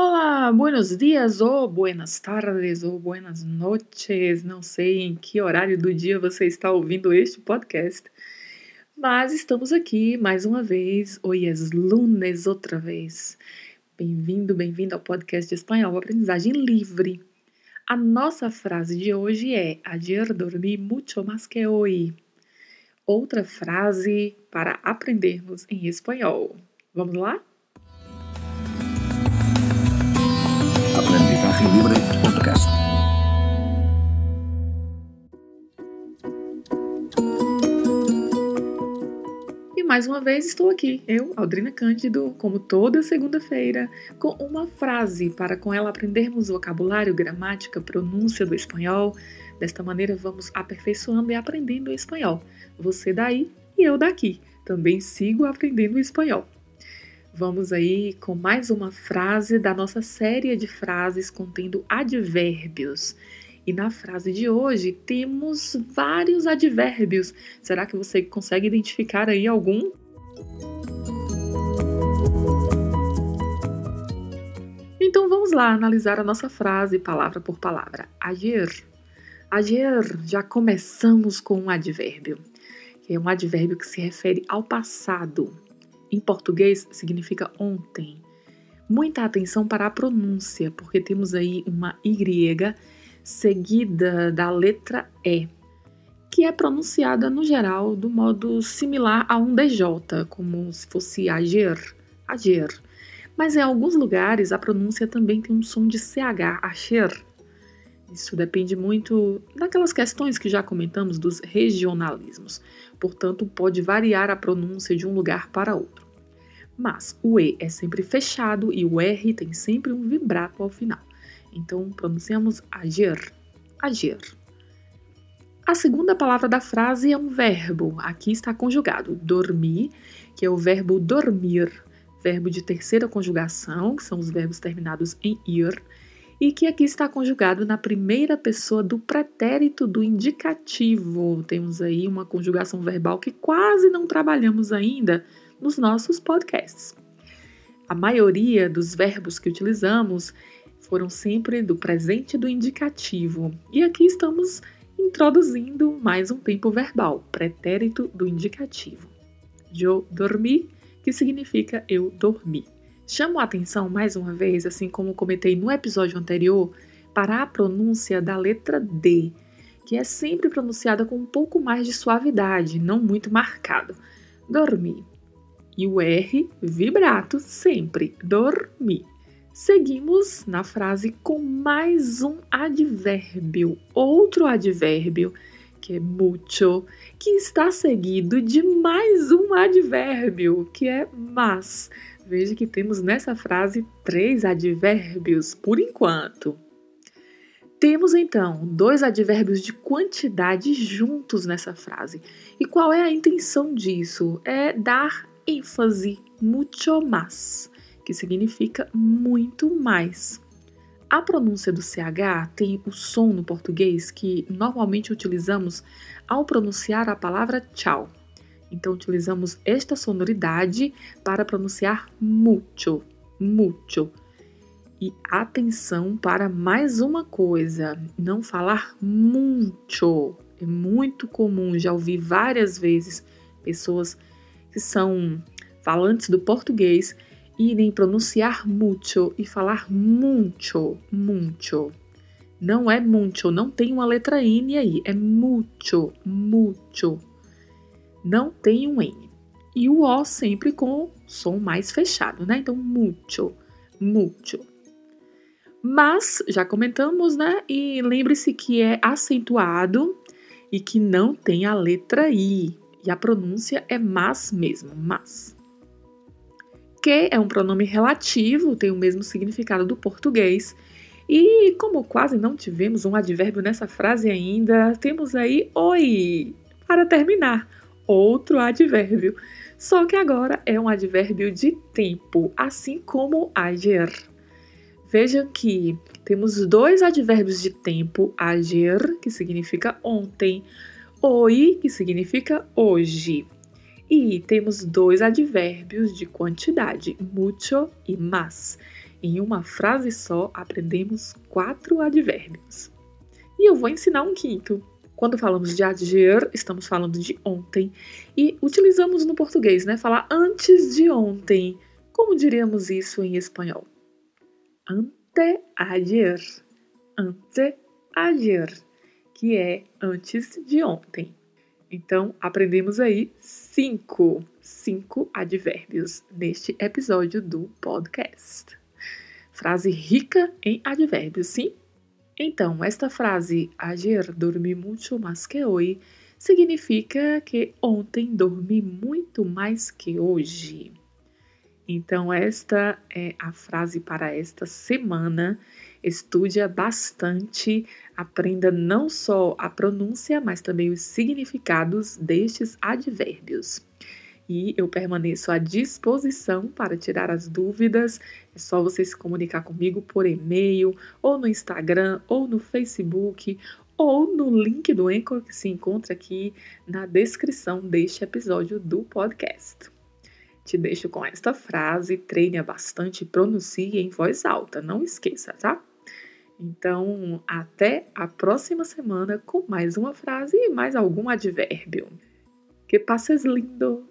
Olá, buenos dias ou buenas tardes ou buenas noches. Não sei em que horário do dia você está ouvindo este podcast, mas estamos aqui mais uma vez. Hoje é lunes outra vez. Bem-vindo, bem-vindo ao podcast de espanhol Aprendizagem Livre. A nossa frase de hoje é: Ayer dormi mucho más que hoy. Outra frase para aprendermos em espanhol. Vamos lá? E mais uma vez estou aqui, eu, Aldrina Cândido, como toda segunda-feira, com uma frase para com ela aprendermos vocabulário, gramática, pronúncia do espanhol. Desta maneira vamos aperfeiçoando e aprendendo o espanhol. Você daí e eu daqui. Também sigo aprendendo espanhol. Vamos aí com mais uma frase da nossa série de frases contendo advérbios. E na frase de hoje temos vários advérbios. Será que você consegue identificar aí algum? Então vamos lá analisar a nossa frase palavra por palavra. Ayer. Ayer, já começamos com um advérbio, que é um advérbio que se refere ao passado, em português significa ontem. Muita atenção para a pronúncia, porque temos aí uma Y seguida da letra E, que é pronunciada no geral do modo similar a um DJ, como se fosse ager, ager. Mas em alguns lugares a pronúncia também tem um som de CH, acher. Isso depende muito daquelas questões que já comentamos dos regionalismos. Portanto, pode variar a pronúncia de um lugar para outro. Mas o E é sempre fechado e o R tem sempre um vibrato ao final. Então, pronunciamos agir, agir. A segunda palavra da frase é um verbo. Aqui está conjugado dormir, que é o verbo dormir, verbo de terceira conjugação, que são os verbos terminados em ir, e que aqui está conjugado na primeira pessoa do pretérito do indicativo. Temos aí uma conjugação verbal que quase não trabalhamos ainda nos nossos podcasts. A maioria dos verbos que utilizamos foram sempre do presente do indicativo, e aqui estamos introduzindo mais um tempo verbal, pretérito do indicativo. Eu dormi, que significa eu dormi. Chamo a atenção mais uma vez, assim como comentei no episódio anterior, para a pronúncia da letra D, que é sempre pronunciada com um pouco mais de suavidade, não muito marcado. Dormi. E o R, vibrato, sempre. Dormi. Seguimos na frase com mais um advérbio, outro advérbio, que é mucho, que está seguido de mais um advérbio, que é mas. Veja que temos nessa frase três advérbios por enquanto. Temos então dois advérbios de quantidade juntos nessa frase. E qual é a intenção disso? É dar ênfase, mucho más, que significa muito mais. A pronúncia do CH tem o som no português que normalmente utilizamos ao pronunciar a palavra tchau. Então, utilizamos esta sonoridade para pronunciar mucho, mucho. E atenção para mais uma coisa: não falar muito. É muito comum, já ouvi várias vezes pessoas que são falantes do português irem pronunciar mucho e falar muito, muito. Não é muito, não tem uma letra N aí, é mucho, mucho não tem um N. E o O sempre com som mais fechado, né? Então, mucho, mucho. Mas, já comentamos, né? E lembre-se que é acentuado e que não tem a letra I. E a pronúncia é mas mesmo, mas. Que é um pronome relativo, tem o mesmo significado do português. E como quase não tivemos um advérbio nessa frase ainda, temos aí oi para terminar outro advérbio, só que agora é um advérbio de tempo, assim como ayer. Vejam que temos dois advérbios de tempo, ayer, que significa ontem, hoy, que significa hoje. E temos dois advérbios de quantidade, mucho e mas. Em uma frase só, aprendemos quatro advérbios. E eu vou ensinar um quinto. Quando falamos de ayer, estamos falando de ontem e utilizamos no português, né? Falar antes de ontem. Como diríamos isso em espanhol? Anteayer. Anteayer, que é antes de ontem. Então, aprendemos aí cinco, cinco advérbios neste episódio do podcast. Frase rica em advérbios, sim? Então, esta frase, ayer dormi mucho más que hoy, significa que ontem dormi muito mais que hoje. Então, esta é a frase para esta semana. Estude bastante, aprenda não só a pronúncia, mas também os significados destes advérbios e eu permaneço à disposição para tirar as dúvidas. É só você se comunicar comigo por e-mail, ou no Instagram, ou no Facebook, ou no link do Anchor que se encontra aqui na descrição deste episódio do podcast. Te deixo com esta frase, treine bastante e pronuncie em voz alta, não esqueça, tá? Então, até a próxima semana com mais uma frase e mais algum advérbio. Que passes lindo!